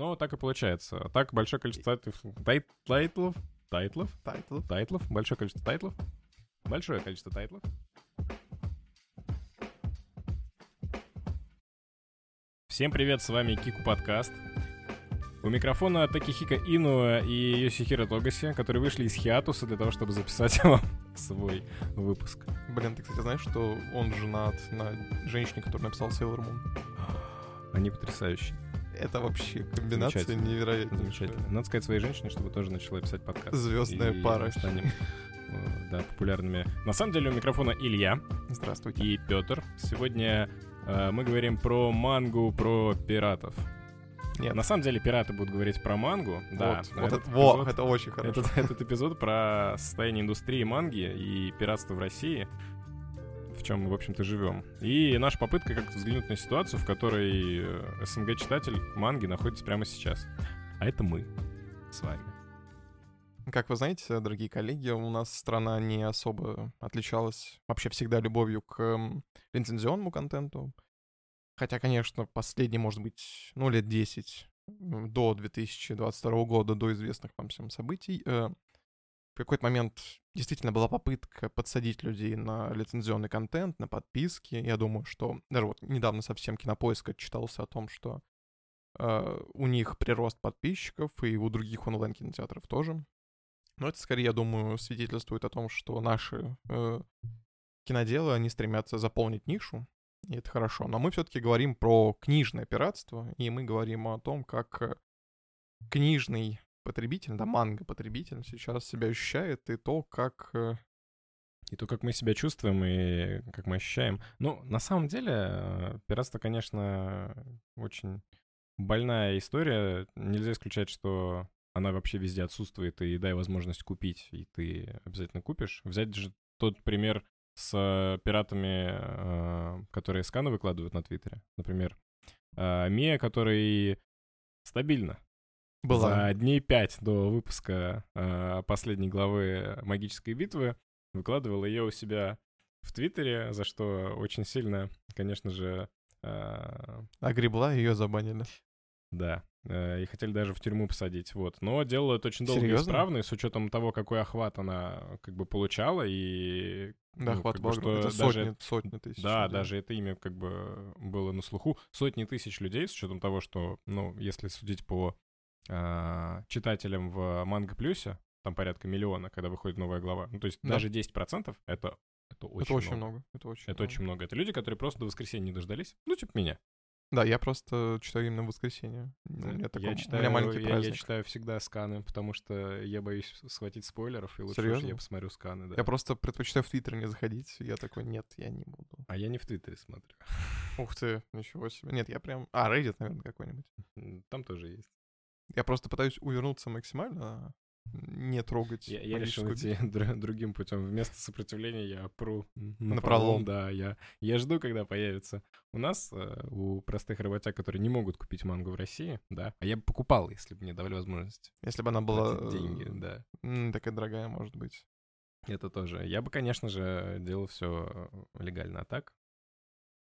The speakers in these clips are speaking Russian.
Но так и получается. Так большое количество тайтлов... Тайтлов? Тайтлов? Тайтлов. Тайтлов? Большое количество тайтлов? Большое количество тайтлов. Всем привет, с вами Кику Подкаст. У микрофона Такэхико Иноуэ и Ёсихиро Тогаси, которые вышли из хиатуса для того, чтобы записать вам свой выпуск. Блин, ты, кстати, знаешь, что он женат на женщине, которая написала Sailor Moon? Они потрясающие. Это вообще комбинация Замечательно. невероятная. Замечательно. Надо сказать своей женщине, чтобы тоже начала писать подкаст. Звездная И пара. станем э, да, популярными. На самом деле у микрофона Илья Здравствуйте. и Петр. Сегодня э, мы говорим про мангу, про пиратов. Нет. На самом деле пираты будут говорить про мангу. Да, вот, вот этот это, во, эпизод- это очень хорошо. Этот, этот эпизод про состояние индустрии манги и пиратства в России, в чем мы, в общем-то, живем. И наша попытка как-то взглянуть на ситуацию, в которой э, СНГ-читатель манги находится прямо сейчас. А это мы с вами. Как вы знаете, дорогие коллеги, у нас страна не особо отличалась вообще всегда любовью к эм, лицензионному контенту. Хотя, конечно, последние, может быть, ну, лет 10 м, до 2022 года, до известных вам всем событий, э, какой-то момент действительно была попытка подсадить людей на лицензионный контент, на подписки. Я думаю, что даже вот недавно совсем Кинопоиск отчитался о том, что э, у них прирост подписчиков, и у других онлайн-кинотеатров тоже. Но это скорее, я думаю, свидетельствует о том, что наши э, киноделы, они стремятся заполнить нишу, и это хорошо. Но мы все-таки говорим про книжное пиратство, и мы говорим о том, как книжный потребитель, да, манго-потребитель сейчас себя ощущает, и то, как... э, И то, как мы себя чувствуем и как мы ощущаем. Ну, на самом деле, э, пиратство, конечно, очень больная история. Нельзя исключать, что она вообще везде отсутствует, и дай возможность купить, и ты обязательно купишь. Взять же тот пример с пиратами, э, которые сканы выкладывают на Твиттере. Например, Мия, который стабильно была... за дней пять до выпуска э, последней главы «Магической битвы» выкладывал ее у себя в Твиттере, за что очень сильно, конечно же, э, Огребла, ее забанили. да, э, и хотели даже в тюрьму посадить, вот. Но делала это очень долго и Серьезно? исправно, и с учетом того, какой охват она как бы получала, и... Да, ну, хват как бы, что Это даже сотни, сотни тысяч. Да, людей. даже это имя как бы было на слуху. Сотни тысяч людей, с учетом того, что, ну, если судить по а, читателям в Манго Плюсе, там порядка миллиона, когда выходит новая глава. Ну, то есть Да. даже 10% это, это очень это очень много. много. Это очень Это очень много. Это люди, которые просто до воскресенья не дождались. Ну, типа меня. Да, я просто читаю именно в воскресенье. У Да. меня, такой, я у читаю, меня маленький я- я, читаю всегда сканы, потому что я боюсь схватить спойлеров, и лучше Серьезно? я посмотрю сканы, да. Я просто предпочитаю в Твиттер не заходить. Я такой, нет, я не буду. А я не в Твиттере смотрю. Ух ты, ничего себе. Нет, я прям... А, Reddit, наверное, какой-нибудь. Там тоже есть. Я просто пытаюсь увернуться максимально, не трогать Я, я решил идти дру- другим путем. Вместо сопротивления я пру на Напролом. Да, я, я жду, когда появится. У нас, э, у простых работяг, которые не могут купить мангу в России, да, а я бы покупал, если бы мне давали возможность Если бы она была... деньги, э, да. такая дорогая, может быть. Это тоже. Я бы, конечно же, делал все легально, а так,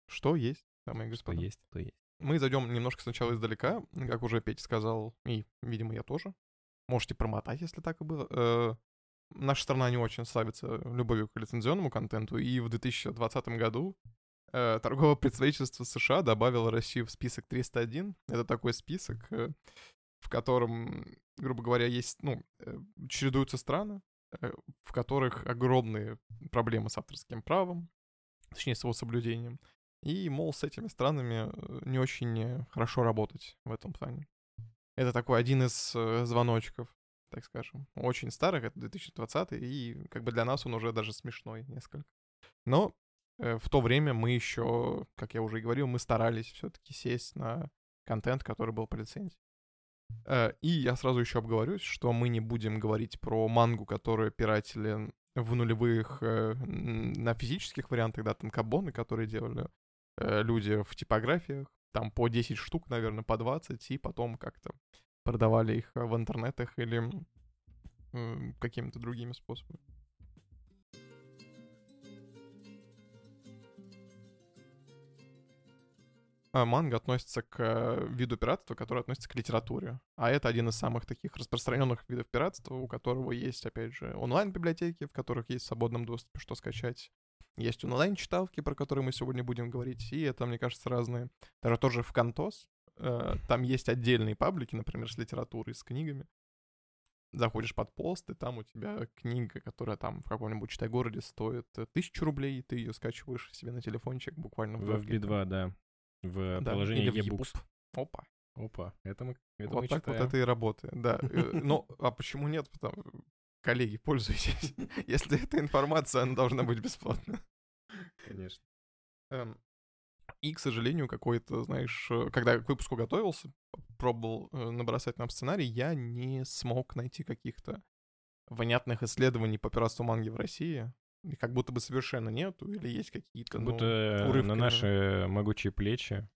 Что есть, дамы и что господа? есть, то есть. Мы зайдем немножко сначала издалека, как уже Петя сказал, и, видимо, я тоже. Можете промотать, если так и было. Э, наша страна не очень славится любовью к лицензионному контенту, и в 2020 году э, торговое представительство США добавило Россию в список 301. Это такой список, э, в котором, грубо говоря, есть, ну, э, чередуются страны, э, в которых огромные проблемы с авторским правом, точнее, с его соблюдением. И, мол, с этими странами э, не очень хорошо работать в этом плане. Это такой один из э, звоночков, так скажем. Очень старых, это 2020, и как бы для нас он уже даже смешной несколько. Но э, в то время мы еще, как я уже и говорил, мы старались все-таки сесть на контент, который был по лицензии. И я сразу еще обговорюсь, что мы не будем говорить про мангу, которую пиратели в нулевых на физических вариантах, да, танкобоны, которые делали люди в типографиях, там по 10 штук, наверное, по 20, и потом как-то продавали их э, в интернетах или какими-то другими способами. а, манга относится к э, виду пиратства, который относится к литературе. А это один из самых таких распространенных видов пиратства, у которого есть, опять же, онлайн-библиотеки, в которых есть в свободном доступе что скачать. Есть онлайн-читалки, про которые мы сегодня будем говорить, и это, мне кажется, разные. Даже тоже в Кантос, э, там есть отдельные паблики, например, с литературой, с книгами. Заходишь под пост, и там у тебя книга, которая там в каком-нибудь читай-городе стоит э, тысячу рублей, ты ее скачиваешь себе на телефончик буквально в FB2, да в да, приложении eBooks. Опа. Опа, это мы, это вот мы так читаем. вот это и работает, да. Э, ну, а почему нет? Потому коллеги, пользуйтесь. Если эта информация, она должна быть бесплатна. Конечно. Эм, и, к сожалению, какой-то, знаешь, э, когда к выпуску готовился, пробовал э, набросать нам сценарий, я не смог найти каких-то внятных исследований по пиратству манги в России. И как будто бы совершенно нету, или есть какие-то, Как ну, будто урывками. на наши могучие плечи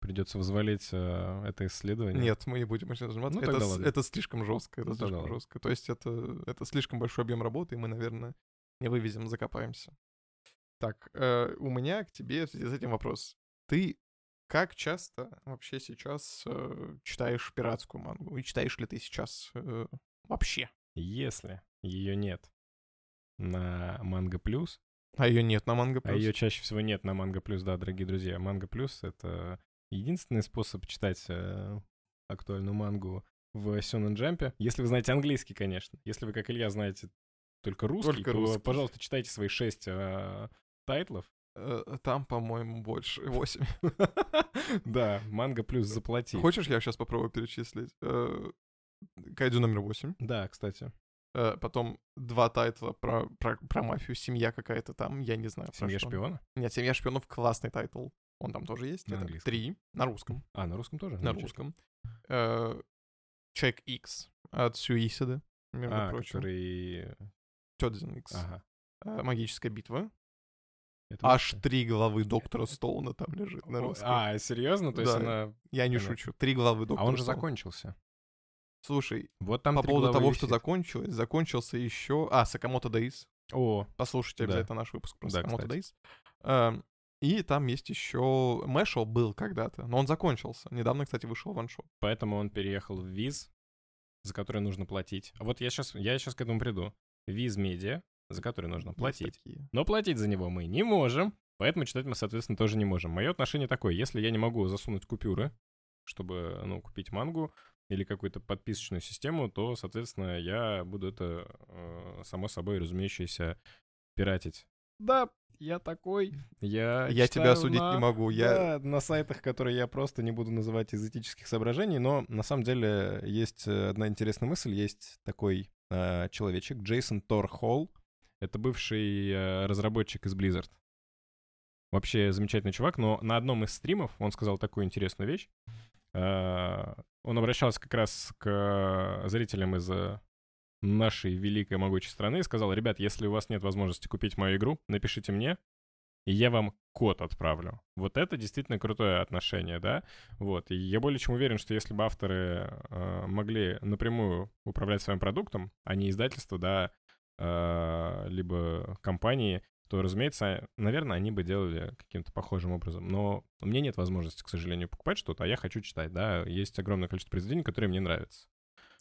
придется взвалить э, это исследование. Нет, мы не будем этим заниматься. Ну, это, тогда с- ладно. это слишком жестко, это Ну, слишком жестко. То есть это, это слишком большой объем работы, и мы, наверное, не вывезем, закопаемся. Так, э, у меня к тебе в связи с этим вопрос. Ты как часто вообще сейчас э, читаешь пиратскую мангу? И читаешь ли ты сейчас э, вообще? Если ее нет на Манго Плюс, А ее нет на Manga а ее чаще всего нет на Manga Plus, да, дорогие друзья. Manga Plus — это единственный способ читать э, актуальную мангу в Сёнэн Джампе. Если вы знаете английский, конечно. Если вы, как Илья, знаете только русский, Только то, русский. пожалуйста, читайте свои шесть э, тайтлов. Э, Там, по-моему, больше. 8. Да, Manga Plus заплати. Хочешь, я сейчас попробую перечислить? Э, Кайдзю номер 8. Да, кстати. Э, Потом два тайтла про, про, про мафию, семья какая-то там, я не знаю. Семья шпиона? Нет, семья шпионов классный тайтл. Он там тоже есть. На Это английском. Три. На русском. А, на русском тоже? На русском. Э, Человек X от Суи Исида, между А, прочим. который... Тёдзин X. Ага. Э, Магическая битва. Это Аж три главы Доктора Стоуна там лежит на русском. А, серьезно? То есть Да. она... Я не понятно. шучу. Три главы Доктора А он же Стоуна. закончился. Слушай, Вот там по поводу того, что висит. закончилось, закончился еще... А, Сакамото Дейс. О, Послушайте Да. обязательно наш выпуск про Да, Sakamoto кстати. Days. И там есть еще... Мэшел был когда-то, но он закончился. Недавно, кстати, вышел ваншот. поэтому он переехал в Виз, за который нужно платить. А Вот я сейчас, я сейчас к этому приду. Виз Медиа, за который нужно платить. Но платить за него мы не можем, поэтому читать мы, соответственно, тоже не можем. Мое отношение такое, если я не могу засунуть купюры, чтобы, ну, купить мангу или какую-то подписочную систему, то, соответственно, я буду это, э, само собой разумеющееся, пиратить. Да, я такой. Я, Я тебя читаю осудить на- не могу. Я... Да, на сайтах, которые я просто не буду называть из этических соображений, но на самом деле есть э, одна интересная мысль. Есть такой э, человечек, Джейсон Тор Холл. Это бывший э, разработчик из Blizzard. Вообще замечательный чувак, но на одном из стримов он сказал такую интересную вещь. Э, Он обращался как раз к зрителям из э, нашей великой могучей страны и сказал, ребят, если у вас нет возможности купить мою игру, напишите мне, и я вам код отправлю. Вот это действительно крутое отношение, да? Вот. И я более чем уверен, что если бы авторы э, могли напрямую управлять своим продуктом, а не издательство, да, э, либо компании, то, разумеется, наверное, они бы делали каким-то похожим образом. Но у меня нет возможности, к сожалению, покупать что-то, а я хочу читать, да. Есть огромное количество произведений, которые мне нравятся.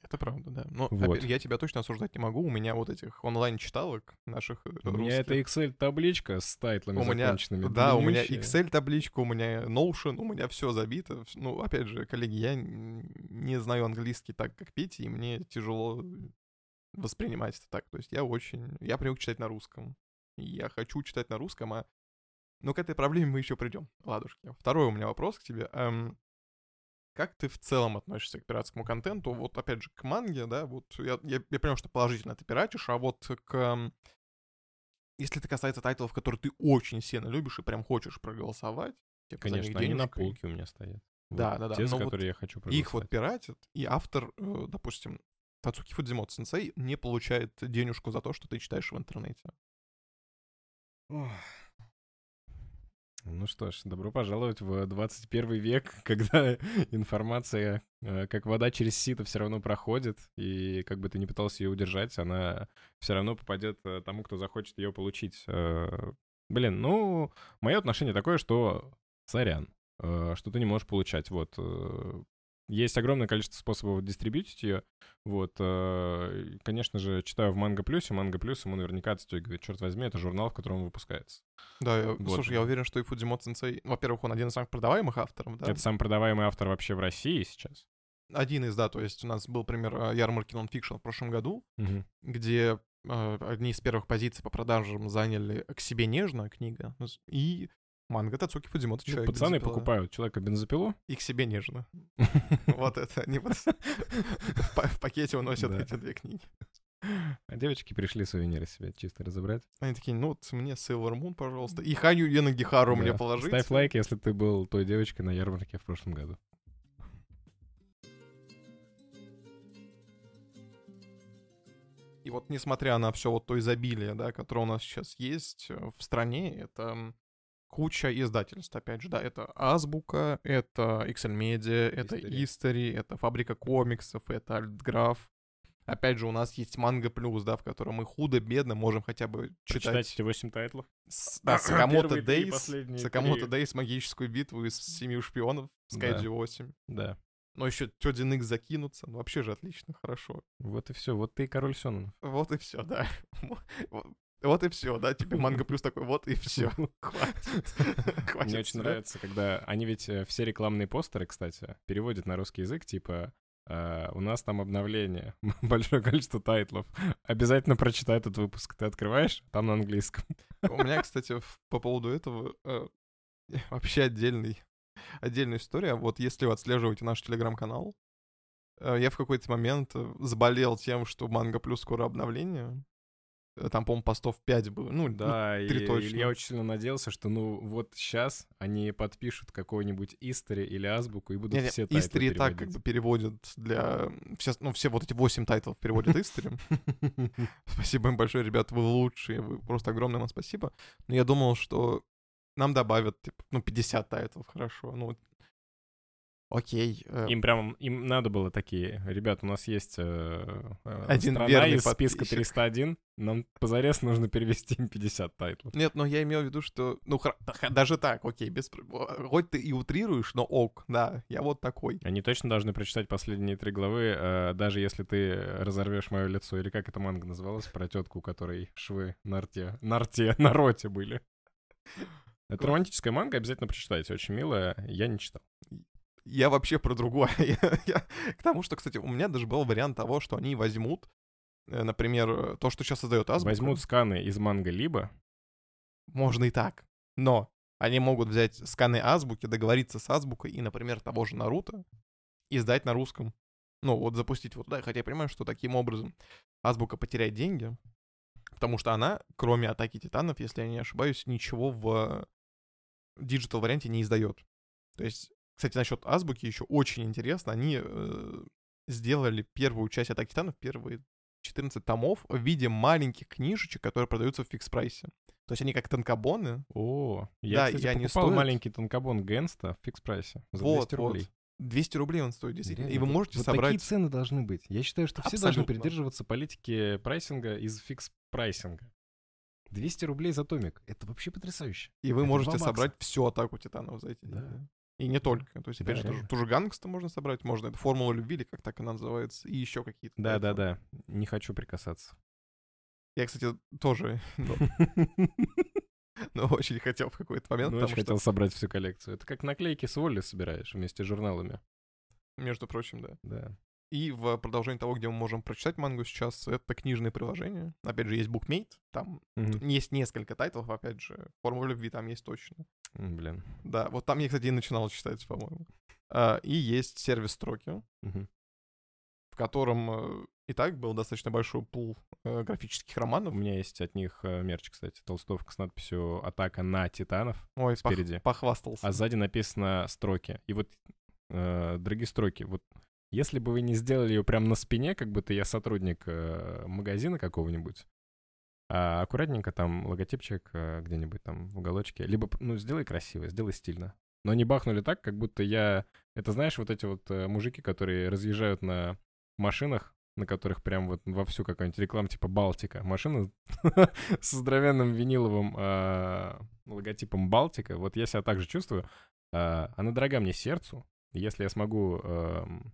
Это правда, да. Но Вот. опять, я тебя точно осуждать не могу. У меня вот этих онлайн-читалок наших э, У меня это русских. Excel-табличка с тайтлами У меня, законченными. да, у меня. Excel-табличка, у меня Notion, у меня все забито. Ну, опять же, коллеги, я не знаю английский так, как Петя, и мне тяжело воспринимать это так. То есть я очень... Я привык читать на русском. Я хочу читать на русском, а... Но к этой проблеме мы еще придем. Ладушки. Второй у меня вопрос к тебе. Эм, Как ты в целом относишься к пиратскому контенту? Вот, опять же, к манге, да, вот я, я, я понимаю, что положительно ты пиратишь, а вот к... эм, Если это касается тайтлов, которые ты очень сильно любишь и прям хочешь проголосовать, типа, Конечно, они на полке у меня стоят. Да, Вот да, да, Те, за но вот которые я хочу Их вот проголосовать. пиратят, и автор, э, допустим, Тацуки Фудзимото сенсей не получает денежку за то, что ты читаешь в интернете. Ну что ж, добро пожаловать в 21 век, когда информация, э, как вода через сито, все равно проходит, и как бы ты ни пытался ее удержать, она все равно попадет э, тому, кто захочет ее получить. Э, Блин, ну, мое отношение такое, что сорян. что ты не можешь получать. Вот. Есть огромное количество способов дистрибьютить ее. Вот. э, Конечно же, читаю в Манго Плюсе. Манго Плюс ему наверняка отстегивает. Черт возьми, это журнал, в котором он выпускается. Да, я- Вот. слушай, я уверен, что и Фудзимо Сенсей, во-первых, он один из самых продаваемых авторов, да? Это самый продаваемый автор вообще в России сейчас. Один из, да, то есть у нас был пример э, ярмарки нонфикшн в прошлом году, Мгм. где э, одни из первых позиций по продажам заняли «К себе нежно» книга ну, и манга Тацуки Фудзимото Ну, «Человек Пацаны бензопила». покупают человека бензопилу. И «К себе нежно». Вот это, они в па- в пакете уносят эти две книги. А девочки пришли сувениры себе чисто разобрать. Они такие, ну вот мне Sailor Moon, пожалуйста, и Ханю Янагихару мне Да. положите. Ставь лайк, если ты был той девочкой на ярмарке в прошлом году. И вот несмотря на все вот то изобилие, да, которое у нас сейчас есть э, в стране, это куча издательств, опять же, да, это Азбука, это XL Media, это Истари. Это Фабрика комиксов, это Alt Graph. Опять же, у нас есть Manga Plus, да, в котором мы худо-бедно можем хотя бы Читать читать эти 8 тайтлов. с- да, Sakamoto Days, Sakamoto. Days, магическую битву Семью шпионов, Да. Skyji 8. Да. Но еще Тёдзин Икс закинуться, ну вообще же отлично, хорошо. Вот и все. Вот ты и король Сёнэн. Вот и все, да. Вот- и все, да, тебе манго плюс такой, вот и все. Хватит. Хватит Мне очень нравится, когда они ведь э, все рекламные постеры, кстати, переводят на русский язык, типа э, у нас там обновление, большое количество тайтлов. Обязательно прочитай этот выпуск. Ты открываешь, там на английском. У меня, кстати, в- по поводу этого э, вообще отдельный, отдельная история. Вот если вы отслеживаете наш телеграм-канал, э, я в какой-то момент заболел тем, что Manga Plus скоро обновление. Там, по-моему, постов 5 было. Ну, да. Да, и, три и точно. я очень сильно надеялся, что ну вот сейчас они подпишут какой-нибудь Истари или Азбуку и будут все тайтлы Истари так как бы переводят для... Все, ну, все вот эти 8 тайтлов переводят Истари. Спасибо им большое, ребят, вы лучшие, вы просто огромное вам спасибо. Но я думал, что нам добавят, типа, ну, 50 тайтлов, хорошо, ну, окей. э, Им прям, им надо было такие, ребят, у нас есть э, э, Один страна из списка подписчик». 301, нам позарез нужно перевести им 50 тайтлов. Нет, но я имел в виду, что, ну, хра- даже так, окей, без... Хоть ты и утрируешь, но ок, да, я вот такой. Они точно должны прочитать последние три главы, э, даже если ты разорвешь мое лицо, или как эта манга называлась, про тетку, у которой швы на рте, на рте, на роте были. Это романтическая манга, обязательно прочитайте, очень милая, я не читал. Я вообще про другое. Я- я- К тому, что, кстати, у меня даже был вариант того, что они возьмут, э, например, э, то, что сейчас создает Азбука. Возьмут сканы из манга либо, Можно и так. Но они могут взять сканы азбуки, договориться с азбукой и, например, того же Наруто издать на русском. Ну, вот запустить вот туда. Хотя я понимаю, что таким образом азбука потеряет деньги, потому что она, кроме атаки титанов, если я не ошибаюсь, ничего в digital варианте не издает. То есть, кстати, насчет азбуки еще очень интересно. Они э, сделали первую часть атаки титанов, первые 14 томов в виде маленьких книжечек, которые продаются в фикс-прайсе. То есть они как танкобоны. О, я, Да, кстати, и они покупал стоят- маленький танкобон Гангста в фикс-прайсе за Вот, 200 вот. рублей. 200 рублей он стоит, действительно. И Реально, вы вот- можете вот собрать... такие цены должны быть. Я считаю, что все должны Абсолютно. придерживаться политики прайсинга из фикс-прайсинга. 200 рублей за томик. Это вообще потрясающе. И вы это можете собрать всю атаку титанов за эти Да. деньги. И не только. То есть, Да, опять же, ту же- реально. ту же Гангста можно собрать, можно это Формула любви, или как так она называется, и еще какие-то. тайтлы. Да-да-да. Не хочу прикасаться. Я, кстати, тоже ну, очень хотел в какой-то момент, Ну, очень что, хотел собрать всю коллекцию. Это как наклейки с ВАЛЛ-И собираешь вместе с журналами. между прочим, да. Да. И в продолжение того, где мы можем прочитать мангу сейчас, это книжные приложения. Опять же, есть Bookmate, там Мгм. есть несколько тайтлов, опять же. Формула любви там есть точно. М, Блин. Да, вот там я, кстати, и начинал читать, по-моему. А, и есть сервис строки, Мгм. в котором э, и так был достаточно большой пул э, графических У романов. меня есть от них э, мерч, кстати. Толстовка с надписью «Атака на титанов», Ой, пох- спереди. похвастался. а сзади написано «Строки». И вот, дорогие строки, вот если бы вы не сделали ее прямо на спине, как будто я сотрудник э, магазина какого-нибудь, а аккуратненько там логотипчик э, где-нибудь там в уголочке, либо, ну, сделай красиво, сделай стильно. Но не бахнули так, как будто я... Это знаешь, вот эти вот э, мужики, которые разъезжают на машинах, на которых прям вот вовсю какая-нибудь реклама типа Балтика. Машина со здоровенным виниловым э, логотипом Балтика. Вот я себя так же чувствую. А, она дорога мне сердцу. Если я смогу эм,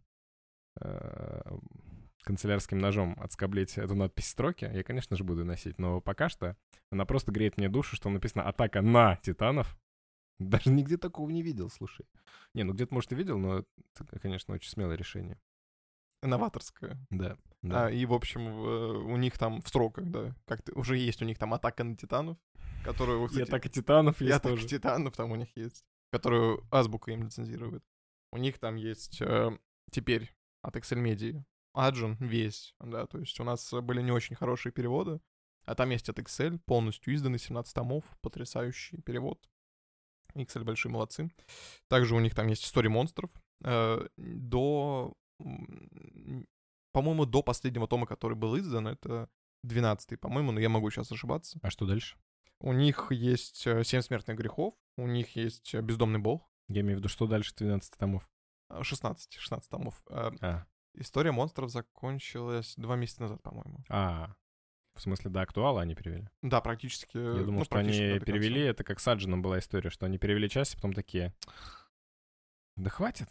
канцелярским ножом отскоблить эту надпись строки, я, конечно же, буду носить. Но пока что она просто греет мне душу, что написано «Атака на титанов». Даже нигде такого не видел, слушай. Не, ну где-то, может, и видел, но это, конечно, очень смелое решение. Новаторская. Да, А, да. и, в общем, в- у них там в строках, да, как-то уже есть у них там атака на титанов, которую, вот, И кстати, атака титанов и есть атака тоже. титанов там у них есть, которую Азбука им лицензирует. У них там есть э, теперь от Excel Media Аджин весь, да, то есть у нас э, были не очень хорошие переводы, а там есть от Excel, полностью изданный, 17 томов, потрясающий перевод. Excel большие молодцы. Также у них там есть история монстров. э, до, по-моему, до последнего тома, который был издан, это 12 по-моему, но я могу сейчас ошибаться. А что дальше? У них есть э, «Семь смертных грехов», у них есть «Бездомный бог», Я имею в виду, что дальше 12 томов? Э, 16, 16 томов. Э, А, История монстров закончилась два месяца назад, по-моему. а, в смысле, до актуала они перевели? Да, практически. Я думал, ну, что они практически перевели, это как с Аджином была история, что они перевели часть, а потом такие... Да хватит.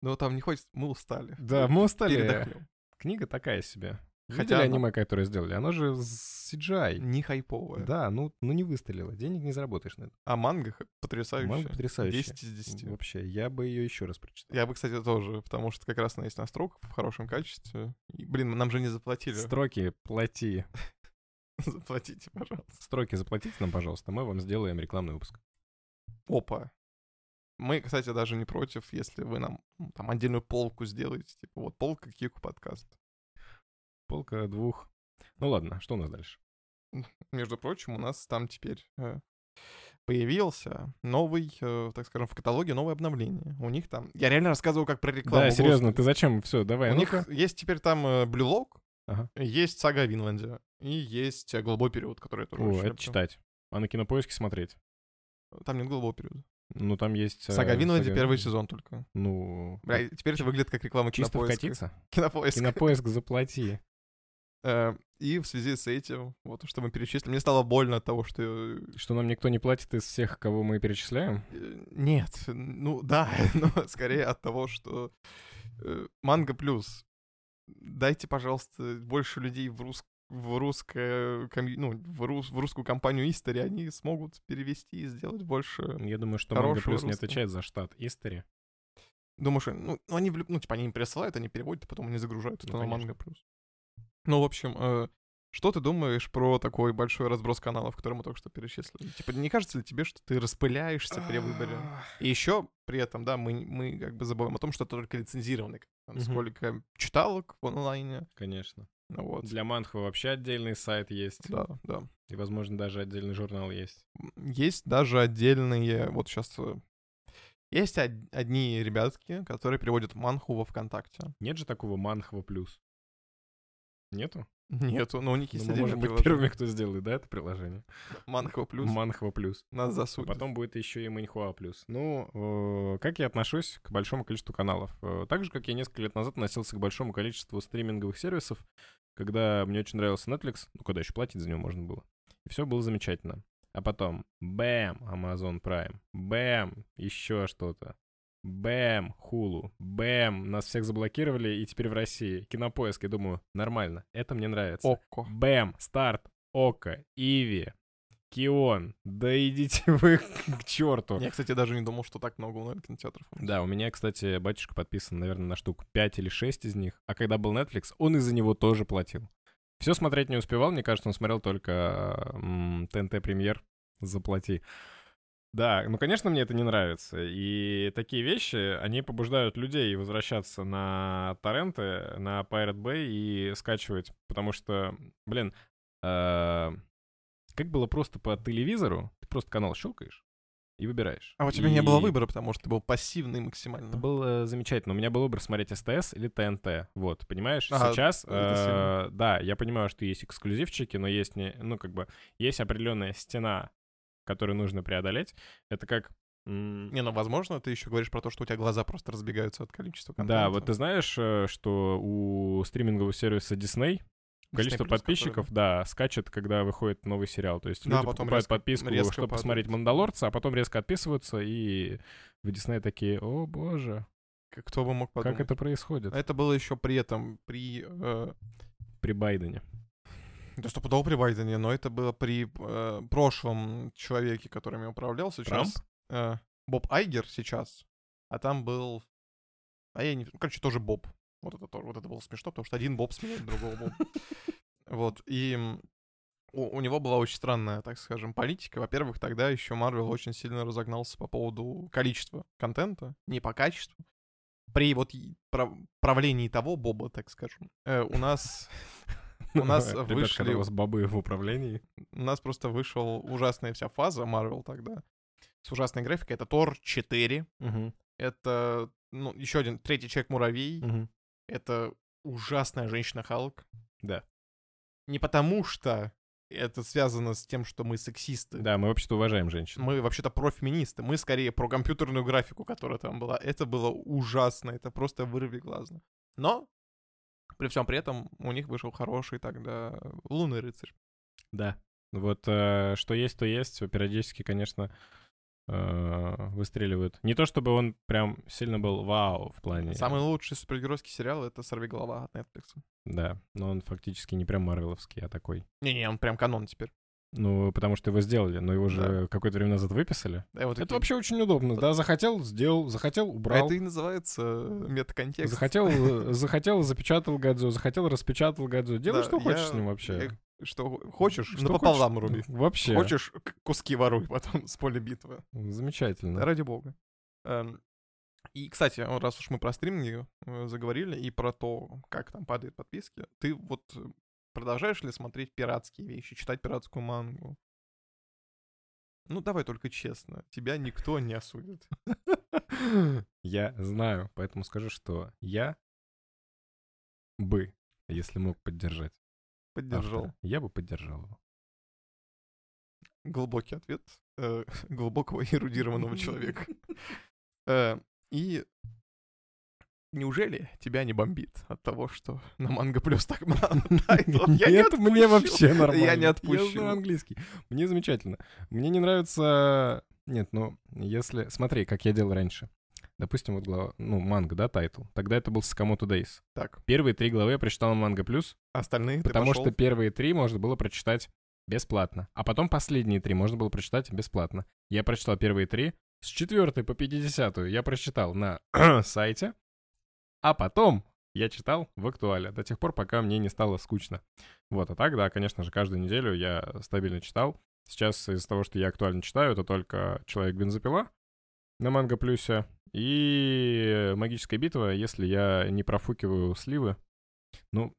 Но там не хватит, мы устали. Да, мы устали. Передохнем. Книга такая себе. Хотя Видели она- аниме, которое сделали? Оно же CGI. Не хайповая. Да, ну, ну не выстрелило. Денег не заработаешь на это. А манга потрясающая. Манга потрясающая. 10 из 10. Вообще, я бы ее еще раз прочитал. Я бы, кстати, тоже, потому что как раз она есть на строках в хорошем качестве. И, блин, нам же не заплатили. Строки плати. Заплатите, пожалуйста. Строки заплатите нам, пожалуйста, мы вам сделаем рекламный выпуск. Опа. Мы, кстати, даже не против, если вы нам там отдельную полку сделаете. Типа вот полка Кику подкаст. Полка двух. Ну ладно, что у нас дальше? Между прочим, у нас там теперь э, появился новый, э, так скажем, в каталоге новое обновление. У них там... Я реально рассказываю как про рекламу. да, серьезно, господи. ты зачем? Все, давай, У ну-ка. них есть теперь там э, Blue Lock, Ага. есть Сага о Винланде, и есть Голубой период, который я тоже О, это читать. А на кинопоиске смотреть. Там нет Голубого периода. Ну, там есть... Сага о Винланде Сага- первый сезон только. Ну, Бля, теперь это выглядит как реклама чисто кинопоиска. вкатиться. Кинопоиск. Кинопоиск заплати. Э, И в связи с этим, вот что мы перечислили, мне стало больно от того, что... Что нам никто не платит из всех, кого мы перечисляем? э, Нет, ну да, но скорее от того, что э, Манго Плюс. Дайте, пожалуйста, больше людей в, рус... в русское, ну, в, рус... в русскую компанию Истори, они смогут перевести и сделать больше. Я думаю, что Манго Хорошего Плюс не русского. отвечает за штат Истори. Думаешь, ну, ну, они, ну, типа, они им присылают, они переводят, а потом они загружают это Ну, на конечно. Манго Плюс. Ну, в общем, э, что ты думаешь про такой большой разброс каналов, который мы только что перечислили? Типа, не кажется ли тебе, что ты распыляешься при выборе? И еще при этом, да, мы, мы как бы забываем о том, что это только лицензированный. Мгм. Сколько читалок в онлайне. Конечно. Ну вот. Для Манхва вообще отдельный сайт есть. Да, да. И, возможно, даже отдельный журнал есть. Есть даже отдельные, вот сейчас... Есть од- одни ребятки, которые переводят манху во ВКонтакте. Нет же такого Манхва Плюс? Нету? Нету, но у них Ну, есть мы отдельное можем быть приложение. первыми, кто сделает, да, это приложение? Манхва плюс. Манхва Плюс. Нас А засудят. потом будет еще и Маньхуа Плюс. Ну, э, как я отношусь к большому количеству каналов? Э, Так же, как я несколько лет назад относился к большому количеству стриминговых сервисов, когда мне очень нравился Netflix, ну, когда еще платить за него можно было. И все было замечательно. А потом, бэм, Amazon Prime, бэм, еще что-то. Бэм, Хулу, бэм, нас всех заблокировали, и теперь в России. Кинопоиск, я думаю, нормально, это мне нравится. Окко. Бэм, Старт, Ока, Иви, Кион. Да идите вы к черту. Я, кстати, даже не думал, что так много у нас. Да, у меня, кстати, батюшка подписан, наверное, на штук 5 или 6 из них. А когда был Netflix, он из-за него тоже платил. Все смотреть не успевал, мне кажется, он смотрел только м, ТНТ Премьер. Заплати. Да, ну, конечно, мне это не нравится. И такие вещи, они побуждают людей возвращаться на торренты, на Pirate Bay и скачивать. Потому что, блин, э, как было просто по телевизору, ты просто канал щелкаешь и выбираешь. А у тебя не было И- выбора, потому что ты был пассивный максимально. это было замечательно. У меня был выбор смотреть СТС или ТНТ. Вот, понимаешь? Ага, Сейчас, э, да, я понимаю, что есть эксклюзивчики, но есть не, ну как бы есть определенная стена, которую нужно преодолеть. Это как Не, ну, возможно, ты еще говоришь про то, что у тебя глаза просто разбегаются от количества контента. да, вот ты знаешь, э, что у стримингового сервиса Disney количество Disney+, подписчиков, да, скачет, когда выходит новый сериал. То есть Да, люди потом покупают резко- подписку, резко чтобы посмотреть падает. «Мандалорца», а потом резко отписываются, и в Дисней такие, о боже, Кто бы мог подумать. как это происходит? Это было еще при этом, при... э, При Байдене. Да стопудово при Байдене, но это было при э, прошлом человеке, которым я управлял сейчас. Э, Боб Айгер сейчас, а там был... А я не... Короче, тоже Боб. Вот это, тоже- вот это было смешно, потому что один Боб сменяет другого Боба. Вот, и у, у него была очень странная, так скажем, политика. Во-первых, тогда еще Марвел очень сильно разогнался по поводу количества контента, не по качеству. При вот правлении того Боба, так скажем, э, у нас У нас Ребят, вышли- когда у вас бобы в управлении. у нас просто вышел ужасная вся фаза Марвел тогда с ужасной графикой. Это Тор 4, это ну, еще один третий человек-муравей, это ужасная женщина Халк. Да. Не потому что это связано с тем, что мы сексисты. Да, мы вообще-то уважаем женщин. Мы вообще-то профеминисты. Мы скорее про компьютерную графику, которая там была. Это было ужасно. Это просто вырви глазно. Но при всем при этом у них вышел хороший тогда Лунный рыцарь. Да. Вот э, что есть, то есть. Периодически, конечно, э, выстреливают. Не то чтобы он прям сильно был вау в плане... Самый лучший супергеройский сериал это «Сорви голова» от Netflix. Да, но он фактически не прям марвеловский, а такой. Не-не, он прям канон теперь. Ну, потому что его сделали, но его же какое-то время назад выписали. Да, вот Это такие- вообще очень удобно, да, захотел, сделал, захотел, убрал. Это и называется метаконтекст. Захотел, э, захотел, запечатал Гадзу, захотел, распечатал Гадзу. Делай, Да, что хочешь я- с ним вообще. я- Что хочешь, Что напополам хочешь, руби. Вообще. Хочешь, куски воруй потом с поля битвы. Замечательно. Ради бога. Эм, И, кстати, раз уж мы про стриминги э, заговорили и про то, как там падают подписки, ты вот э, продолжаешь ли смотреть пиратские вещи, читать пиратскую мангу? Ну, давай только честно, тебя никто не осудит. Я знаю, поэтому скажу, что я бы, если мог поддержать Поддержал. автора, я бы поддержал его. Глубокий ответ э, глубокого эрудированного человека. Э, И неужели тебя не бомбит от того, что на Manga Plus так мало тайтлов? Я Нет, мне вообще нормально. Я не Я отпущу. знаю английский. Мне замечательно. Мне не нравится... Нет, ну, если... Смотри, как я делал раньше. Допустим, вот глава... Ну, манга, да, тайтл. Тогда это был Sakamoto Days. Так, Первые три главы я прочитал на Manga Plus, остальные потому что первые три можно было прочитать бесплатно. А потом последние три можно было прочитать бесплатно. Я прочитал первые три. С четвертой по 50 я прочитал на сайте. А потом я читал в актуале до тех пор, пока мне не стало скучно. Вот, а так, да, конечно же, каждую неделю я стабильно читал. Сейчас из-за того, что я актуально читаю, это только «Человек-бензопила» на Манго Плюсе и «Магическая битва», если я не профукиваю сливы. Ну,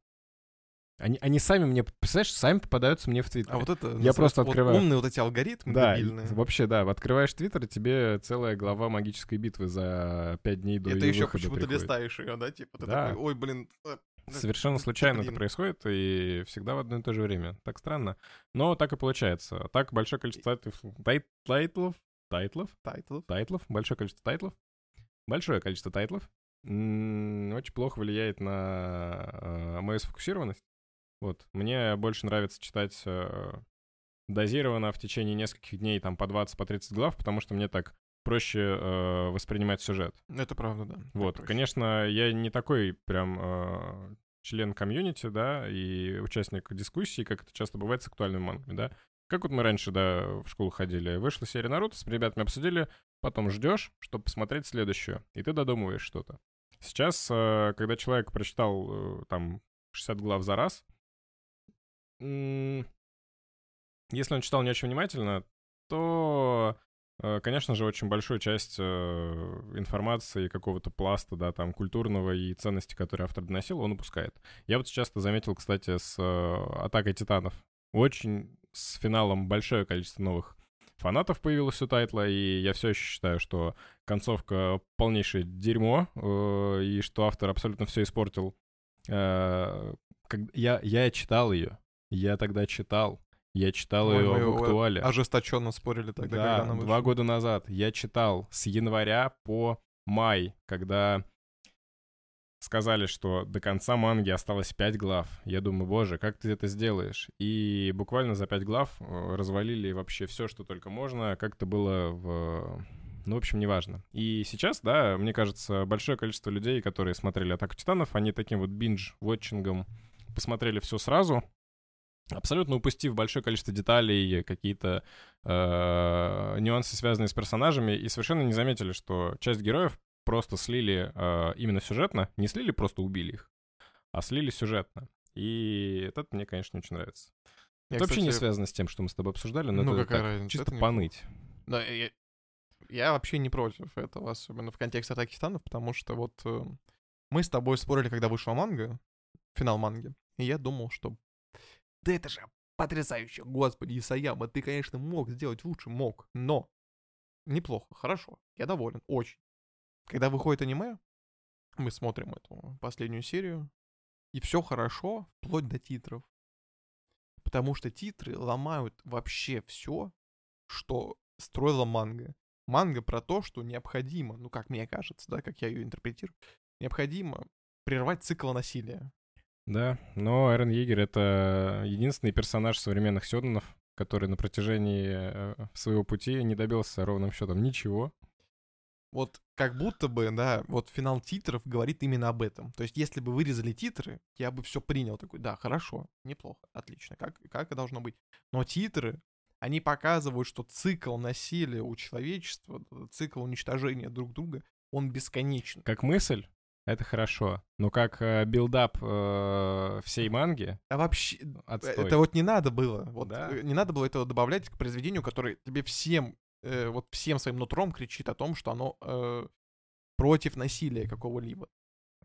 они, они сами мне, представляешь, сами попадаются мне в Твиттере. А вот это Я просто вот открываю. умные вот эти алгоритмы да, дебильные. вообще, да, открываешь Твиттер, и тебе целая глава магической битвы за пять дней до И ты еще почему-то листаешь ее, да? Типа ты Да. такой, ой, блин. э, э, Совершенно случайно это блин». происходит, и всегда в одно и то же время. Так странно. Но так и получается. Так большое количество тайтлов, тай- тайтлов, тайтлов, Тайтлов. тайтлов, большое количество тайтлов, большое количество тайтлов очень плохо влияет на э, мою сфокусированность. Вот. Мне больше нравится читать э, дозированно в течение нескольких дней, там, по 20, по 30 глав, потому что мне так проще э, воспринимать сюжет. Это правда, да. Вот, конечно, я не такой прям э, член комьюнити, да, и участник дискуссий, как это часто бывает с актуальными мангами, да. Как вот мы раньше, да, в школу ходили, вышла серия Наруто, с ребятами обсудили, потом ждешь, чтобы посмотреть следующую, и ты додумываешь что-то. Сейчас, э, когда человек прочитал э, там 60 глав за раз, если он читал не очень внимательно, то Э, Конечно же, очень большую часть э, информации, какого-то пласта, да, там, культурного и ценностей, которые автор доносил, он упускает. Я вот часто заметил, кстати, с э, «Атакой титанов». Очень с финалом большое количество новых фанатов появилось у тайтла, и я все еще считаю, что концовка полнейшее дерьмо, и что автор абсолютно все испортил. Я, я читал ее, я тогда читал, я читал Ой, ее мы в актуале. Ожесточенно спорили тогда, Да, когда она два вышла. года назад я читал с января по май, когда сказали, что до конца манги осталось 5 глав. Я думаю, боже, как ты это сделаешь? И буквально за 5 глав э, развалили вообще все, что только можно, как это было в... Ну, в общем, неважно. И сейчас, да, мне кажется, большое количество людей, которые смотрели «Атаку титанов», они таким вот биндж-вотчингом посмотрели все сразу, абсолютно упустив большое количество деталей, какие-то э, нюансы, связанные с персонажами, и совершенно не заметили, что часть героев просто слили э, именно сюжетно, не слили, просто убили их, а слили сюжетно. И это мне, конечно, очень нравится. Я, это кстати, вообще не связано с тем, что мы с тобой обсуждали, но ну, это какая так, разница? чисто это поныть. Да, я, я вообще не против этого, особенно в контексте атаки титанов, потому что вот э, мы с тобой спорили, когда вышла манга, финал манги, и я думал, что да это же потрясающе, господи, Исаяма, ты, конечно, мог сделать лучше, мог, но неплохо, хорошо, я доволен, очень. Когда выходит аниме, мы смотрим эту последнюю серию, и все хорошо, вплоть до титров. Потому что титры ломают вообще все, что строила манга. Манга про то, что необходимо, ну как мне кажется, да, как я ее интерпретирую, необходимо прервать цикл насилия. Да, но Эрен Егер — это единственный персонаж современных Сёднанов, который на протяжении э, своего пути не добился ровным счетом ничего вот как будто бы, да, вот финал титров говорит именно об этом. То есть, если бы вырезали титры, я бы все принял такой, да, хорошо, неплохо, отлично, как, как и должно быть. Но титры, они показывают, что цикл насилия у человечества, цикл уничтожения друг друга, он бесконечен. Как мысль, это хорошо. Но как э, build-up э, всей манги... А вообще... Отстой. Это вот не надо было. Вот, да? Э, не надо было этого добавлять к произведению, которое тебе всем э, вот всем своим нутром кричит о том, что оно э, против насилия какого-либо.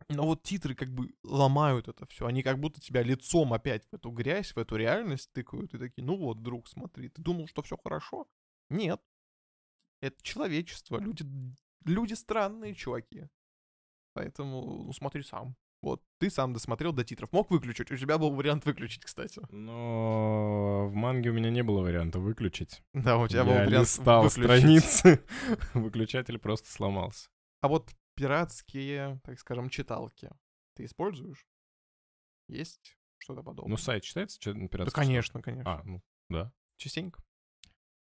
Но вот титры как бы ломают это все. Они как будто тебя лицом опять в эту грязь, в эту реальность тыкают. И такие, ну вот, друг, смотри, ты думал, что все хорошо? Нет. Это человечество. Люди, люди странные чуваки. Поэтому, ну, смотри сам. Вот, ты сам досмотрел до титров. Мог выключить? У тебя был вариант выключить, кстати. Но в манге у меня не было варианта выключить. Да, у тебя Я был вариант листал выключить. страницы. Выключатель просто сломался. А вот пиратские, так скажем, читалки ты используешь? Есть что-то подобное? Ну, сайт читается пиратский? Да, конечно, конечно. А, ну, да. Частенько.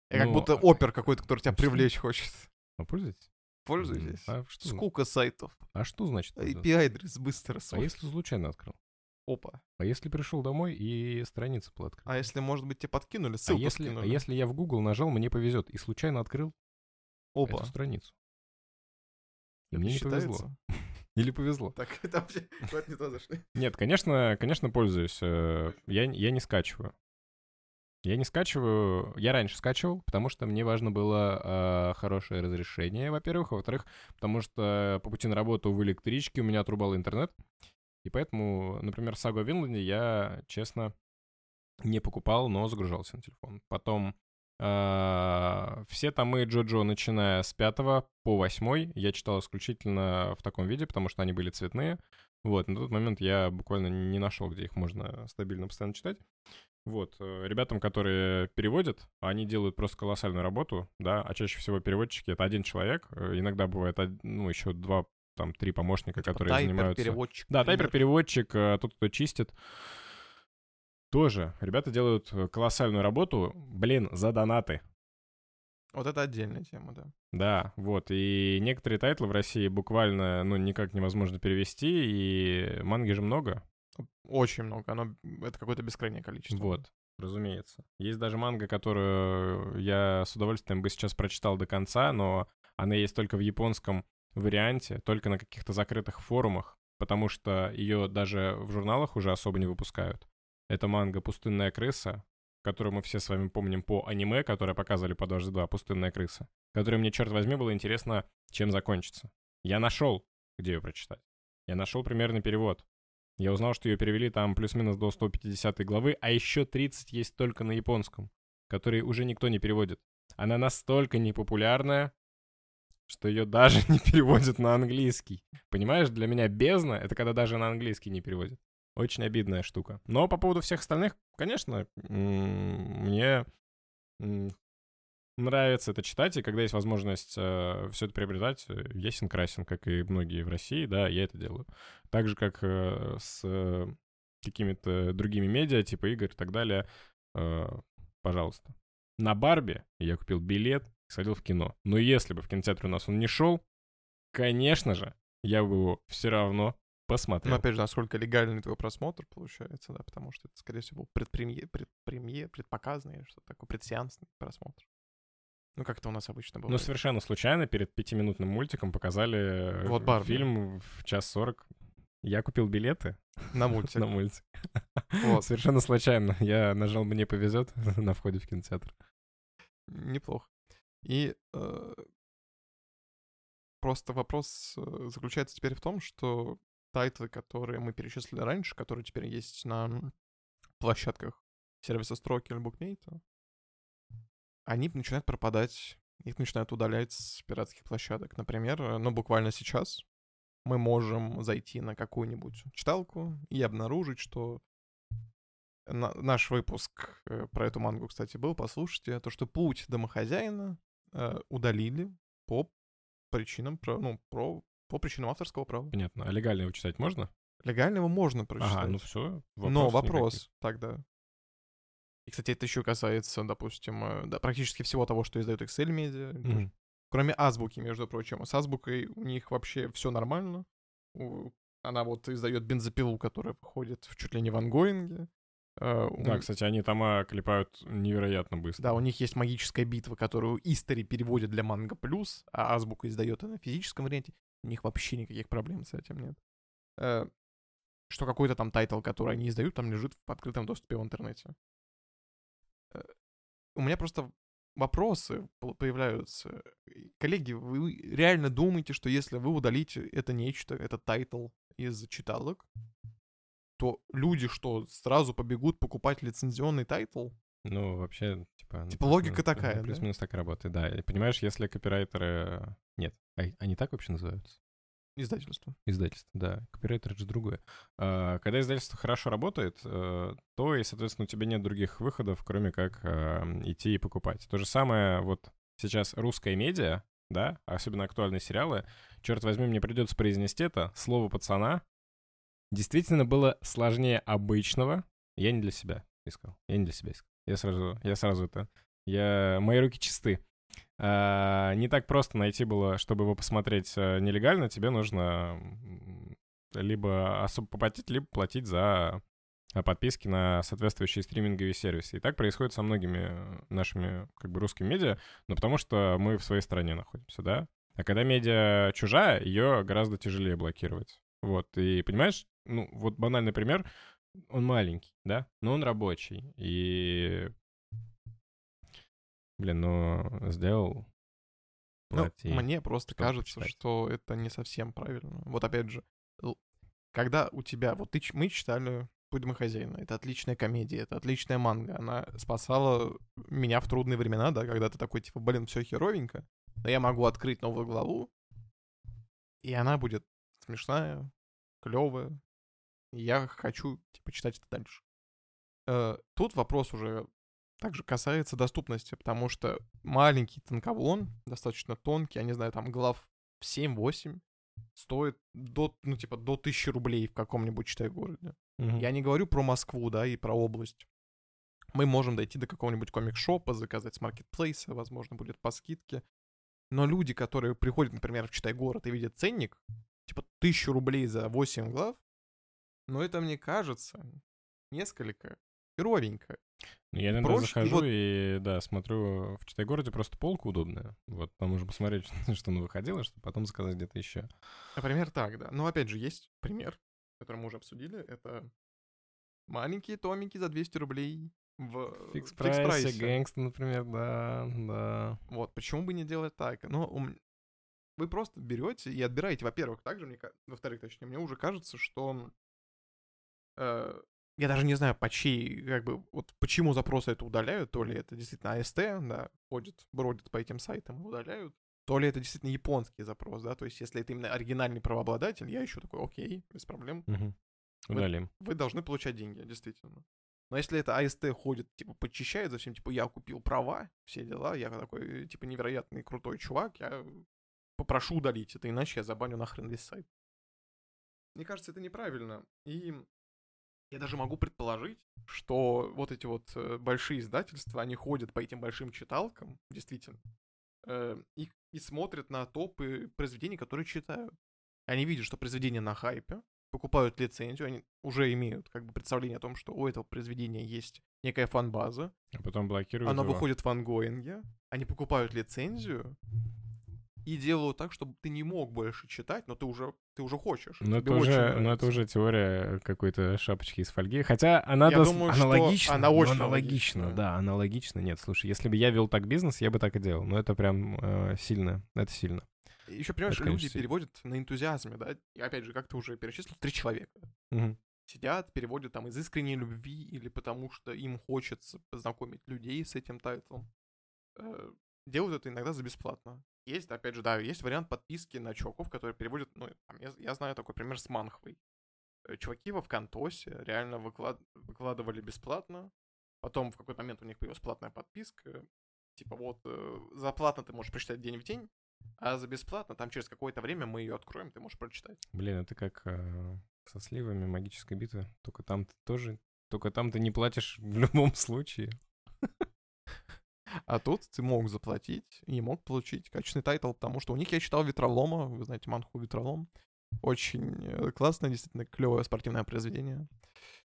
Я ну, как будто а опер какой-то, который тебя привлечь хочет. А пользуетесь? Пользуйтесь. А что? Сколько сайтов. А что значит? IP-адрес быстро свой. А если случайно открыл? Опа. А если пришел домой и страница была открыта? А если, может быть, тебе подкинули, а ссылку а если? А если я в Google нажал, мне повезет, и случайно открыл Опа. эту страницу? И мне не повезло. Или повезло. Так, это вообще не то зашли. Нет, конечно, конечно, пользуюсь. Э, я, я не скачиваю. Я не скачиваю. Я раньше скачивал, потому что мне важно было э, хорошее разрешение, во-первых. А во-вторых, потому что по пути на работу в электричке у меня отрубал интернет. И поэтому, например, сагу о Винланде я, честно, не покупал, но загружался на телефон. Потом э, все томы Джоджо, начиная с 5 по 8, я читал исключительно в таком виде, потому что они были цветные. Вот, на тот момент я буквально не нашел, где их можно стабильно постоянно читать. Вот, э, ребятам, которые переводят, они делают просто колоссальную работу, да, а чаще всего переводчики — это один человек, э, иногда бывает, ну, еще два, там, три помощника, типа которые занимаются... переводчик Да, тайпер-переводчик, э, тот, кто чистит. Тоже ребята делают колоссальную работу, блин, за донаты. Вот это отдельная тема, да. Да, вот. И некоторые тайтлы в России буквально, ну, никак невозможно перевести, и манги же много. Очень много, оно, это какое-то бескрайнее количество. Вот, разумеется. Есть даже манга, которую я с удовольствием бы сейчас прочитал до конца, но она есть только в японском варианте, только на каких-то закрытых форумах, потому что ее даже в журналах уже особо не выпускают. Это манга «Пустынная крыса», которую мы все с вами помним по аниме, которое показывали по дважды два «Пустынная крыса», которое мне, черт возьми, было интересно, чем закончится. Я нашел, где ее прочитать. Я нашел примерный перевод. Я узнал, что ее перевели там плюс-минус до 150 главы, а еще 30 есть только на японском, который уже никто не переводит. Она настолько непопулярная, что ее даже не переводят на английский. Понимаешь, для меня бездна — это когда даже на английский не переводят. Очень обидная штука. Но по поводу всех остальных, конечно, мне нравится это читать, и когда есть возможность э, все это приобретать, э, ясен красен, как и многие в России, да, я это делаю. Так же, как э, с э, какими-то другими медиа, типа игр и так далее, э, пожалуйста. На Барби я купил билет и сходил в кино. Но если бы в кинотеатре у нас он не шел, конечно же, я бы его все равно посмотрел. Но опять же, насколько легальный твой просмотр получается, да, потому что это, скорее всего, был предпремьер, предпремьер, предпоказанный, что такое, предсеансный просмотр. Ну, как это у нас обычно было. Ну, совершенно случайно перед пятиминутным мультиком показали э, Вот Барби. фильм в час сорок. Я купил билеты На мультик. на мультик. Вот. Совершенно случайно. Я нажал «Мне повезет» на входе в кинотеатр. Неплохо. И э, просто вопрос э, заключается теперь в том, что тайтлы, которые мы перечислили раньше, которые теперь есть на площадках сервиса строки или букмейта, они начинают пропадать, их начинают удалять с пиратских площадок. Например, э, ну буквально сейчас мы можем зайти на какую-нибудь читалку и обнаружить, что на- наш выпуск э, про эту мангу, кстати, был, послушайте, то, что путь домохозяина э, удалили по причинам, про, ну, про, по причинам авторского права. Понятно. А легально его читать можно? Легально его можно прочитать. Ага, ну все. Но вопрос тогда. И, кстати, это еще касается, допустим, э, да, практически всего того, что издает Excel Media. Кроме азбуки, между прочим. С азбукой у них вообще все нормально. Она вот издает бензопилу, которая выходит в чуть ли не в ангоинге. Э, Да, кстати, они там клепают невероятно быстро. Да, у них есть магическая битва, которую Истори переводит для Манго Плюс, а Азбука издает на физическом варианте. У них вообще никаких проблем с этим нет. Э, Что какой-то там тайтл, который они издают, там лежит в открытом доступе в интернете. Э, У меня просто вопросы по- появляются. Коллеги, вы реально думаете, что если вы удалите это нечто, этот тайтл из читалок, то люди что, сразу побегут покупать лицензионный тайтл? Ну, вообще, типа... ну, Типа логика плюс-минус, такая, да? Плюс-минус так и работает, да. И понимаешь, если копирайтеры... Нет, а- они так вообще называются? Издательство. Издательство, да. Копирайтер это же другое. А, Когда издательство хорошо работает, э, то и, соответственно, у тебя нет других выходов, кроме как а, идти и покупать. То же самое вот сейчас русская медиа, да, особенно актуальные сериалы. Черт возьми, мне придется произнести это. Слово пацана действительно было сложнее обычного. Я не для себя искал. Я не для себя искал. Я сразу, я сразу это... Я... Мои руки чисты. А, не так просто найти было, чтобы его посмотреть а, нелегально. Тебе нужно либо особо поплатить, либо платить за а, подписки на соответствующие стриминговые сервисы. И так происходит со многими э, нашими как бы русскими медиа, но потому что мы в своей стране находимся, да? А когда медиа чужая, ее гораздо тяжелее блокировать. Вот, и понимаешь, ну, вот банальный пример, он маленький, да, но он рабочий, и... Блин, ну, сделал, Ну, плати. мне просто чтобы кажется, почитать. что это не совсем правильно. Вот опять же, когда у тебя... Вот ты, мы читали «Путь домохозяина». Это отличная комедия, это отличная манга. Она спасала меня в трудные времена, да, когда ты такой, типа, блин, все херовенько, но я могу открыть новую главу, и она будет смешная, клевая. Я хочу, типа, читать это дальше. Э, Тут вопрос уже также касается доступности, потому что маленький танковон, достаточно тонкий, я не знаю, там глав 7-8, стоит до, ну, типа, до 1000 рублей в каком-нибудь, читай, городе. Мгм. Я не говорю про Москву, да, и про область. Мы можем дойти до какого-нибудь комик-шопа, заказать с маркетплейса, возможно, будет по скидке. Но люди, которые приходят, например, в Читай город и видят ценник, типа, 1000 рублей за 8 глав, ну, это, мне кажется, несколько херовенько. Я иногда проще, и захожу вот- и, да, смотрю в Читай-городе просто полка удобная. Вот, там можно посмотреть, что она выходила, чтобы потом заказать где-то еще. Например, так, да. Но опять же, есть пример, который мы уже обсудили. Это маленькие томики за 200 рублей в Фикс фикс-прайсе. прайсе, гэнгста, например, да, да. Вот, почему бы не делать так? Но вы просто берете и отбираете, во-первых, также мне, во-вторых, точнее, мне уже кажется, что э, я даже не знаю, по чьей, как бы, вот почему запросы это удаляют, то ли это действительно АСТ, да, ходит, бродит по этим сайтам и удаляют, то ли это действительно японский запрос, да, то есть если это именно оригинальный правообладатель, я еще такой, окей, без проблем. Вы- Удалим. вы должны получать деньги, действительно. Но если это АСТ ходит, типа, подчищает за всем, типа, я купил права, все дела, я такой, типа, невероятный крутой чувак, я попрошу удалить это, иначе я забаню нахрен весь сайт. Мне кажется, это неправильно. И я даже могу предположить, что вот эти вот э, большие издательства, они ходят по этим большим читалкам, действительно, э, и, и смотрят на топы произведений, которые читают. Они видят, что произведение на хайпе, покупают лицензию, они уже имеют как бы представление о том, что у этого произведения есть некая фан-база. А потом блокируют Оно его. выходит в ангоинге, они покупают лицензию и делают так, чтобы ты не мог больше читать, но ты уже, ты уже хочешь. Ну, это уже, ну, это уже теория какой-то шапочки из фольги. Хотя она Я дос- думаю, аналогична. она очень аналогична. аналогична. Да, аналогично. Нет, слушай, если бы я вел так бизнес, я бы так и делал. Но это прям э, сильно. Это сильно. Еще, понимаешь, Это, люди конечно, сильно. переводят на энтузиазме, да? И опять же, как ты уже перечислил, три человека. Мгм. Сидят, переводят там из искренней любви или потому что им хочется познакомить людей с этим тайтлом. Э, Делают это иногда за бесплатно. Есть, опять же, да, есть вариант подписки на чуваков, которые переводят, ну, там, я, я знаю такой пример с Манхвой. Э, Чуваки во Вконтосе реально выклад- выкладывали бесплатно, потом в какой-то момент у них появилась платная подписка, типа вот э, за платно ты можешь прочитать день в день, а за бесплатно, там через какое-то время мы ее откроем, ты можешь прочитать. Блин, это как э, со сливами магической битвы. Только там ты тоже... Только там ты не платишь в любом случае. А тут ты мог заплатить и мог получить качественный тайтл, потому что у них я читал Ветролома, вы знаете, манху Ветролом. Очень э, классное, действительно клевое спортивное произведение.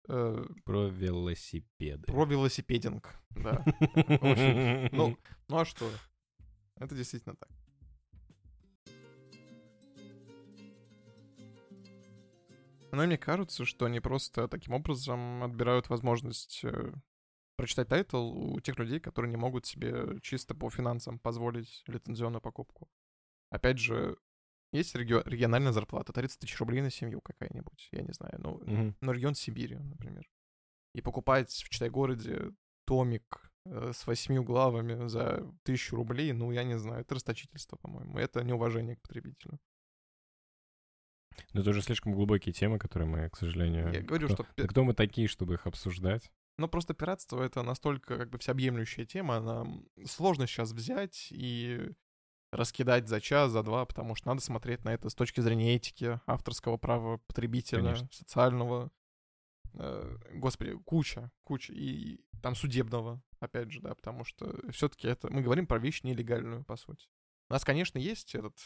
Э, Про велосипеды. Про велосипединг, да. Ну, ну а что? Это действительно так. Но мне кажется, что они просто таким образом отбирают возможность э, прочитать тайтл у тех людей, которые не могут себе чисто по финансам позволить лицензионную покупку. Опять же, есть регио- региональная зарплата, 30 тысяч рублей на семью какая-нибудь, я не знаю, ну, Мгм. на регион Сибири, например. И покупать в Читай-городе томик э, с восьмью главами за тысячу рублей, ну, я не знаю, это расточительство, по-моему. Это неуважение к потребителю. Но это уже слишком глубокие темы, которые мы, к сожалению... Я говорю, кто, что... кто мы такие, чтобы их обсуждать? Ну, просто пиратство — это настолько как бы всеобъемлющая тема, она сложно сейчас взять и раскидать за час, за два, потому что надо смотреть на это с точки зрения этики, авторского права потребителя, Конечно. социального. Э, Господи, куча, куча. И там судебного, опять же, да, потому что все-таки это... Мы говорим про вещь нелегальную, по сути. У нас, конечно, есть этот...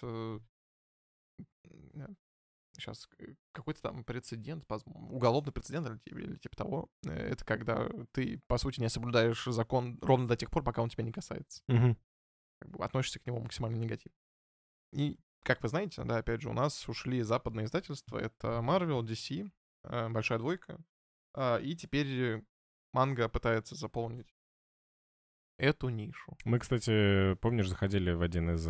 сейчас какой-то там прецедент, уголовный прецедент или, типа- или типа того. Э, Это когда ты, по сути, не соблюдаешь закон ровно до тех пор, пока он тебя не касается. Как бы относишься к нему максимально негативно. И, как вы знаете, да, опять же, у нас ушли западные издательства. Это Marvel, DC, э, Большая Двойка. а, И теперь манга пытается заполнить эту нишу. Мы, кстати, помнишь, заходили в один из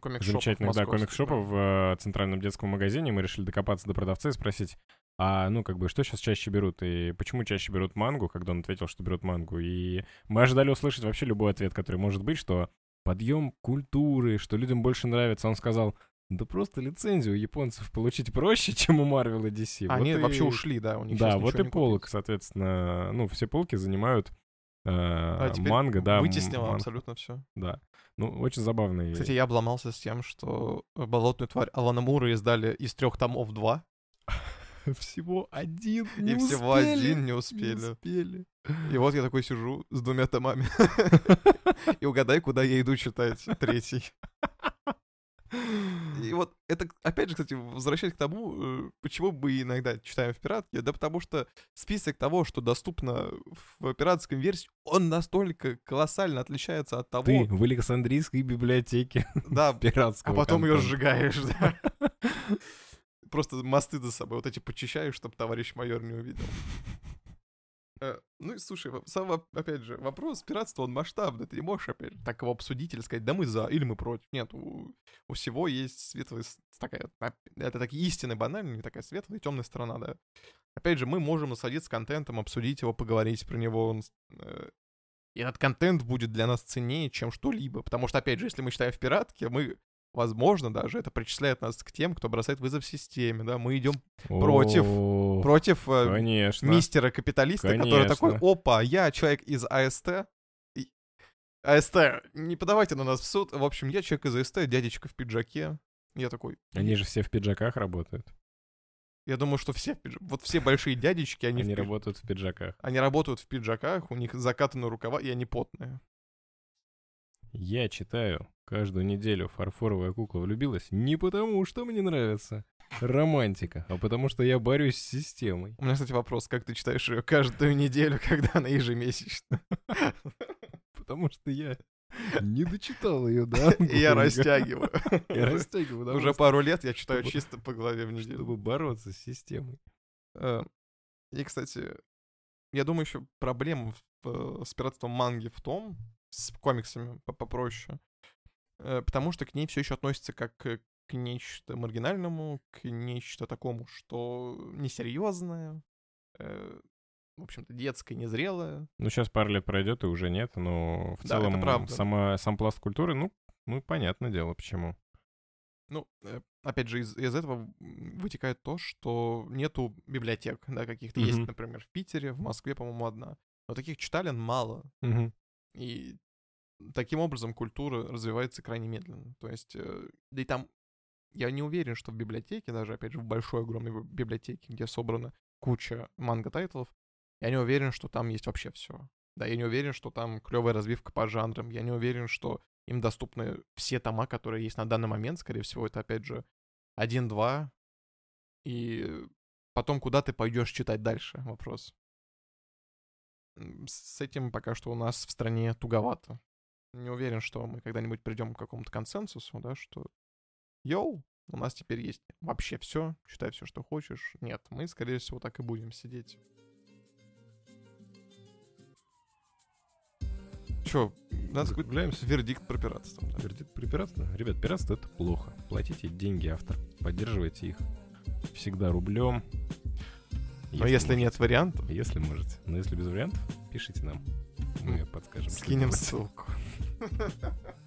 Комикс-шопов замечательных, да, комикс-шопов в э, центральном детском магазине. Мы решили докопаться до продавца и спросить, а, ну, как бы, что сейчас чаще берут и почему чаще берут мангу, когда он ответил, что берут мангу. И мы ожидали услышать вообще любой ответ, который может быть, что подъем культуры, что людям больше нравится. Он сказал, да просто лицензию у японцев получить проще, чем у Marvel и DC. Они Вот вообще и- ушли, да, у них Да, вот и полок, купить. соответственно, ну, все полки занимают А теперь манга, да. м- Вытеснило манга, абсолютно все. Да. Ну, очень забавный. Кстати, я обломался с тем, что болотную тварь Алана Мура издали из трех томов два, Всего один и всего один не успели. успели. И вот я такой сижу с двумя томами. И угадай, куда я иду читать третий. И вот это, опять же, кстати, возвращаясь к тому, э, почему мы иногда читаем в пиратке, да потому что список того, что доступно в пиратской версии, он настолько колоссально отличается от того, Ты в Александрийской библиотеке да, а пиратского потом ее контента. сжигаешь, да. Просто мосты за собой вот эти почищаешь, чтобы товарищ майор не увидел. Э, Ну и слушай, сам, опять же, вопрос пиратства, он масштабный. Ты не можешь, опять же, так его обсудить или сказать, да мы за, или мы против. Нет, у, у всего есть светлая, такая, это такие истины банальные, такая светлая и темная сторона, да. Опять же, мы можем насладиться контентом, обсудить его, поговорить про него. он э, И этот контент будет для нас ценнее, чем что-либо. Потому что, опять же, если мы читаем в пиратке, мы возможно, даже это причисляет нас к тем, кто бросает вызов системе, да, мы идем против, против э, Конечно. мистера капиталиста, который такой, Конечно. опа, я человек из АСТ, И- АСТ, не подавайте на нас в суд, в общем, я человек из АСТ, дядечка в пиджаке, я такой, Они же все в пиджаках работают. я думаю, что все, вот все большие дядечки, они, Они, в работают в пиджаках. они работают в пиджаках, у них закатаны рукава, и они потные. Я читаю каждую неделю «Фарфоровая кукла влюбилась» не потому, что мне нравится романтика, а потому что я борюсь с системой. У меня, кстати, вопрос, как ты читаешь ее каждую неделю, когда она ежемесячна? Потому что я не дочитал ее, да? И я растягиваю. Я растягиваю, Уже пару лет я читаю чисто по главе в неделю. чтобы бороться с системой. Э, И, кстати, я думаю, еще проблема э, с пиратством манги в том, с комиксами по- попроще, э, потому что к ней все еще относится как к к нечто маргинальному, к нечто такому, что несерьезное, э, в общем-то, детское, незрелое. Ну, сейчас пару лет пройдет, и уже нет, но в Да, целом сама, сам пласт культуры, ну, ну, понятное дело, почему. Ну, э, опять же, из, из этого вытекает то, что нету библиотек, да, каких-то есть, Мгм. например, в Питере, в Москве, по-моему, одна. Но таких читален мало. Мгм. И таким образом культура развивается крайне медленно. То есть, э, да и там, я не уверен, что в библиотеке, даже, опять же, в большой, огромной би- библиотеке, где собрана куча манго-тайтлов, я не уверен, что там есть вообще все. Да, я не уверен, что там клевая развивка по жанрам. Я не уверен, что им доступны все тома, которые есть на данный момент. Скорее всего, это, опять же, один-два. И потом куда ты пойдешь читать дальше? Вопрос. С этим пока что у нас в стране туговато. Не уверен, что мы когда-нибудь придем к какому-то консенсусу, да, что йоу, у нас теперь есть вообще все, читай все, что хочешь. Нет, мы, скорее всего, так и будем сидеть. Че, надо какой-то Закругляемся? вердикт про пиратство. да. Вердикт при пиратстве? Ребят, пиратство — это плохо. Платите деньги автор, поддерживайте их всегда рублем. Но если можете. нет вариантов, Если можете. Но если без вариантов, пишите нам. Мы подскажем. что скинем ссылку.